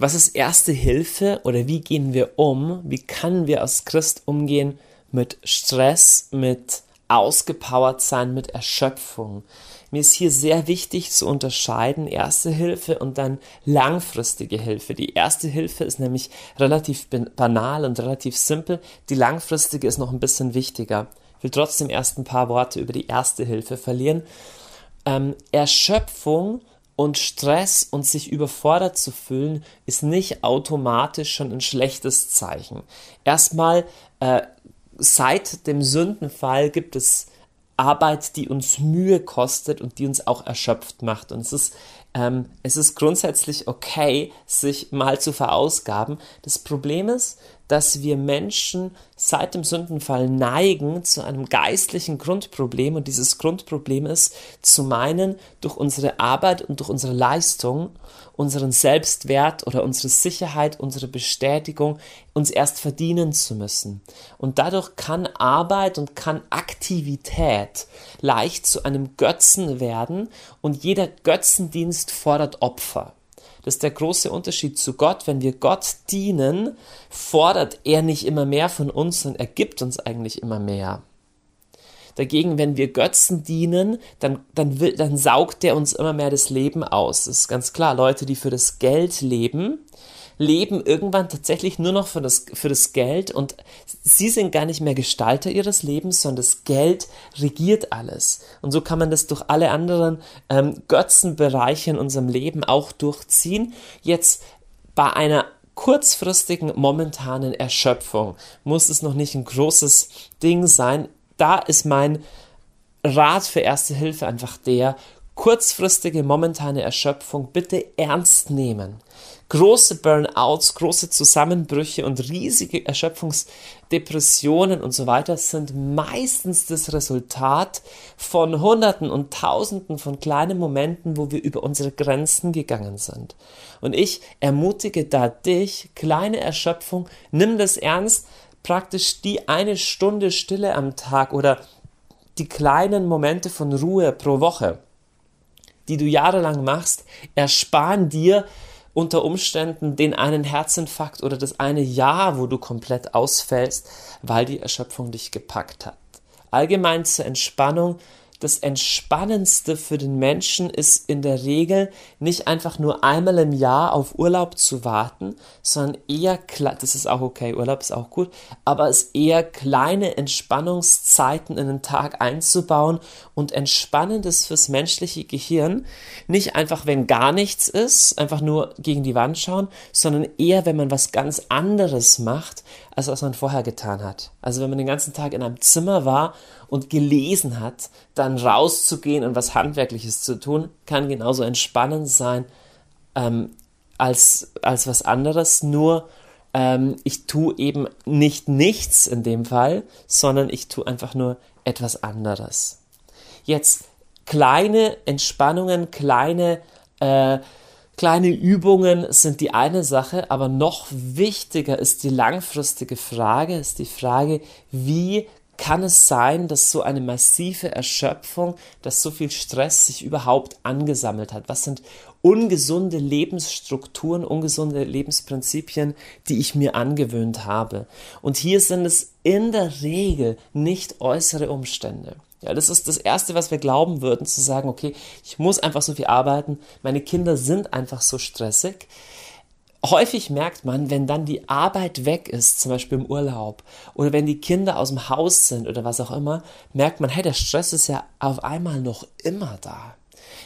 Was ist erste Hilfe oder wie gehen wir um? Wie können wir als Christ umgehen mit Stress, mit ausgepowert sein, mit Erschöpfung? Mir ist hier sehr wichtig zu unterscheiden Erste Hilfe und dann langfristige Hilfe. Die erste Hilfe ist nämlich relativ banal und relativ simpel. Die langfristige ist noch ein bisschen wichtiger. Ich will trotzdem erst ein paar Worte über die erste Hilfe verlieren. Ähm, Erschöpfung und Stress und sich überfordert zu fühlen, ist nicht automatisch schon ein schlechtes Zeichen. Erstmal, äh, seit dem Sündenfall gibt es Arbeit, die uns Mühe kostet und die uns auch erschöpft macht. Und es ist, ähm, es ist grundsätzlich okay, sich mal zu verausgaben. Das Problem ist, dass wir Menschen seit dem Sündenfall neigen zu einem geistlichen Grundproblem und dieses Grundproblem ist zu meinen, durch unsere Arbeit und durch unsere Leistung unseren Selbstwert oder unsere Sicherheit, unsere Bestätigung uns erst verdienen zu müssen. Und dadurch kann Arbeit und kann Aktivität leicht zu einem Götzen werden und jeder Götzendienst fordert Opfer. Das ist der große Unterschied zu Gott. Wenn wir Gott dienen, fordert er nicht immer mehr von uns, sondern er gibt uns eigentlich immer mehr. Dagegen, wenn wir Götzen dienen, dann, dann, will, dann saugt der uns immer mehr das Leben aus. Das ist ganz klar. Leute, die für das Geld leben, leben irgendwann tatsächlich nur noch für das, für das Geld und sie sind gar nicht mehr Gestalter ihres Lebens, sondern das Geld regiert alles. Und so kann man das durch alle anderen ähm, Götzenbereiche in unserem Leben auch durchziehen. Jetzt bei einer kurzfristigen, momentanen Erschöpfung muss es noch nicht ein großes Ding sein. Da ist mein Rat für Erste Hilfe einfach der, kurzfristige, momentane Erschöpfung bitte ernst nehmen. Große Burnouts, große Zusammenbrüche und riesige Erschöpfungsdepressionen und so weiter sind meistens das Resultat von Hunderten und Tausenden von kleinen Momenten, wo wir über unsere Grenzen gegangen sind. Und ich ermutige da dich, kleine Erschöpfung, nimm das ernst, praktisch die eine Stunde Stille am Tag oder die kleinen Momente von Ruhe pro Woche, die du jahrelang machst, ersparen dir unter Umständen den einen Herzinfarkt oder das eine Jahr, wo du komplett ausfällst, weil die Erschöpfung dich gepackt hat. Allgemein zur Entspannung das Entspannendste für den Menschen ist in der Regel nicht einfach nur einmal im Jahr auf Urlaub zu warten, sondern eher, das ist auch okay, Urlaub ist auch gut, aber es eher kleine Entspannungszeiten in den Tag einzubauen und entspannendes fürs menschliche Gehirn, nicht einfach, wenn gar nichts ist, einfach nur gegen die Wand schauen, sondern eher, wenn man was ganz anderes macht, als was man vorher getan hat. Also wenn man den ganzen Tag in einem Zimmer war und gelesen hat, dann rauszugehen und was Handwerkliches zu tun, kann genauso entspannend sein ähm, als, als was anderes. Nur ähm, ich tue eben nicht nichts in dem Fall, sondern ich tue einfach nur etwas anderes. Jetzt kleine Entspannungen, kleine äh, Kleine Übungen sind die eine Sache, aber noch wichtiger ist die langfristige Frage, ist die Frage, wie kann es sein, dass so eine massive Erschöpfung, dass so viel Stress sich überhaupt angesammelt hat? Was sind ungesunde Lebensstrukturen, ungesunde Lebensprinzipien, die ich mir angewöhnt habe? Und hier sind es in der Regel nicht äußere Umstände. Ja, das ist das Erste, was wir glauben würden, zu sagen, okay, ich muss einfach so viel arbeiten, meine Kinder sind einfach so stressig häufig merkt man, wenn dann die Arbeit weg ist, zum Beispiel im Urlaub, oder wenn die Kinder aus dem Haus sind oder was auch immer, merkt man, hey, der Stress ist ja auf einmal noch immer da.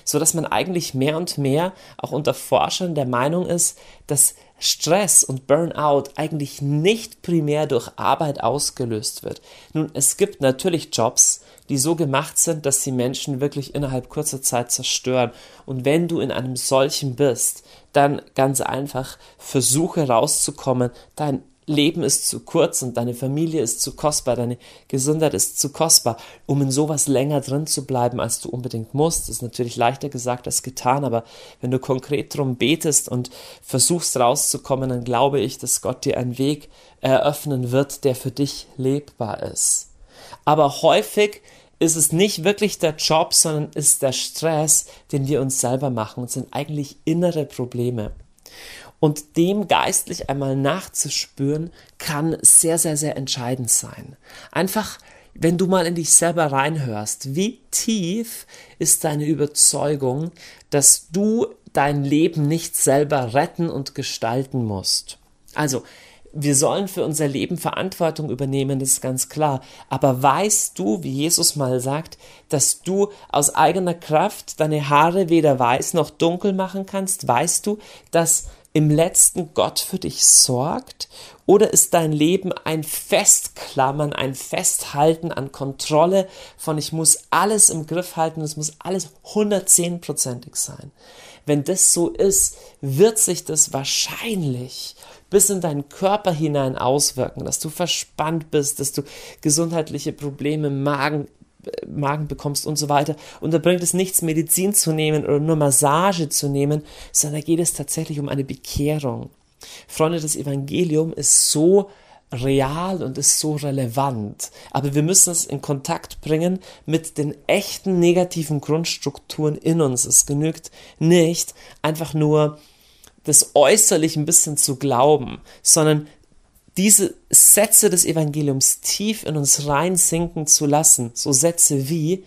So dass man eigentlich mehr und mehr auch unter Forschern der Meinung ist, dass Stress und Burnout eigentlich nicht primär durch Arbeit ausgelöst wird. Nun, es gibt natürlich Jobs, die so gemacht sind, dass sie Menschen wirklich innerhalb kurzer Zeit zerstören. Und wenn du in einem solchen bist, dann ganz einfach versuche rauszukommen. Dein Leben ist zu kurz und deine Familie ist zu kostbar, deine Gesundheit ist zu kostbar, um in sowas länger drin zu bleiben, als du unbedingt musst. Das ist natürlich leichter gesagt als getan, aber wenn du konkret drum betest und versuchst rauszukommen, dann glaube ich, dass Gott dir einen Weg eröffnen wird, der für dich lebbar ist. Aber häufig ist es nicht wirklich der Job, sondern ist der Stress, den wir uns selber machen und sind eigentlich innere Probleme. Und dem geistlich einmal nachzuspüren, kann sehr, sehr, sehr entscheidend sein. Einfach, wenn du mal in dich selber reinhörst, wie tief ist deine Überzeugung, dass du dein Leben nicht selber retten und gestalten musst. Also, wir sollen für unser Leben Verantwortung übernehmen, das ist ganz klar. Aber weißt du, wie Jesus mal sagt, dass du aus eigener Kraft deine Haare weder weiß noch dunkel machen kannst? Weißt du, dass im letzten Gott für dich sorgt? Oder ist dein Leben ein Festklammern, ein Festhalten an Kontrolle von ich muss alles im Griff halten, es muss alles 110%ig sein? Wenn das so ist, wird sich das wahrscheinlich bis in deinen Körper hinein auswirken, dass du verspannt bist, dass du gesundheitliche Probleme, Magen, Magen bekommst und so weiter. Und da bringt es nichts, Medizin zu nehmen oder nur Massage zu nehmen, sondern da geht es tatsächlich um eine Bekehrung. Freunde, das Evangelium ist so real und ist so relevant. Aber wir müssen es in Kontakt bringen mit den echten negativen Grundstrukturen in uns. Es genügt nicht, einfach nur das äußerlich ein bisschen zu glauben, sondern diese Sätze des Evangeliums tief in uns reinsinken zu lassen. So Sätze wie,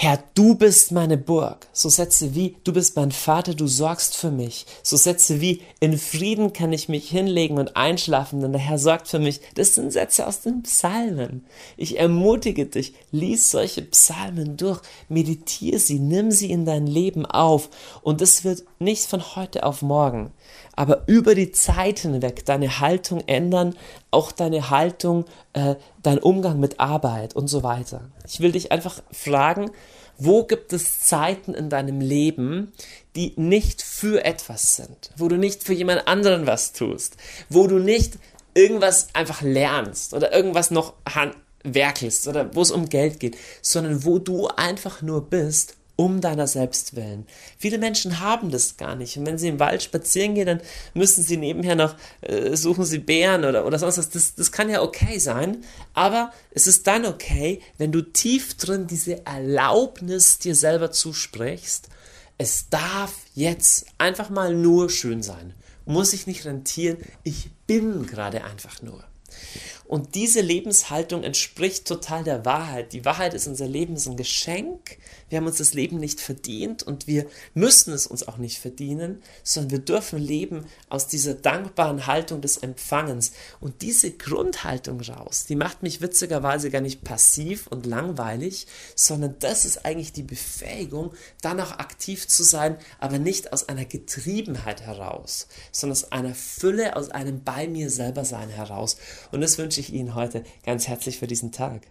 Herr, du bist meine Burg. So Sätze wie, du bist mein Vater, du sorgst für mich. So Sätze wie, in Frieden kann ich mich hinlegen und einschlafen, denn der Herr sorgt für mich. Das sind Sätze aus den Psalmen. Ich ermutige dich, lies solche Psalmen durch, meditiere sie, nimm sie in dein Leben auf. Und es wird nicht von heute auf morgen, aber über die Zeit hinweg deine Haltung ändern, auch deine Haltung, äh, dein Umgang mit Arbeit und so weiter. Ich will dich einfach fragen, wo gibt es Zeiten in deinem Leben, die nicht für etwas sind, wo du nicht für jemand anderen was tust, wo du nicht irgendwas einfach lernst oder irgendwas noch werkelst oder wo es um Geld geht, sondern wo du einfach nur bist um deiner selbst willen. Viele Menschen haben das gar nicht. Und wenn sie im Wald spazieren gehen, dann müssen sie nebenher noch, äh, suchen sie Bären oder, oder sonst was. Das, das kann ja okay sein. Aber es ist dann okay, wenn du tief drin diese Erlaubnis dir selber zusprichst. Es darf jetzt einfach mal nur schön sein. Muss ich nicht rentieren. Ich bin gerade einfach nur. Und diese Lebenshaltung entspricht total der Wahrheit. Die Wahrheit ist, unser Leben ist ein Geschenk. Wir haben uns das Leben nicht verdient und wir müssen es uns auch nicht verdienen, sondern wir dürfen leben aus dieser dankbaren Haltung des Empfangens. Und diese Grundhaltung raus, die macht mich witzigerweise gar nicht passiv und langweilig, sondern das ist eigentlich die Befähigung, dann auch aktiv zu sein, aber nicht aus einer Getriebenheit heraus, sondern aus einer Fülle, aus einem bei mir selber sein heraus. Und das wünsche ich Ihnen heute ganz herzlich für diesen Tag.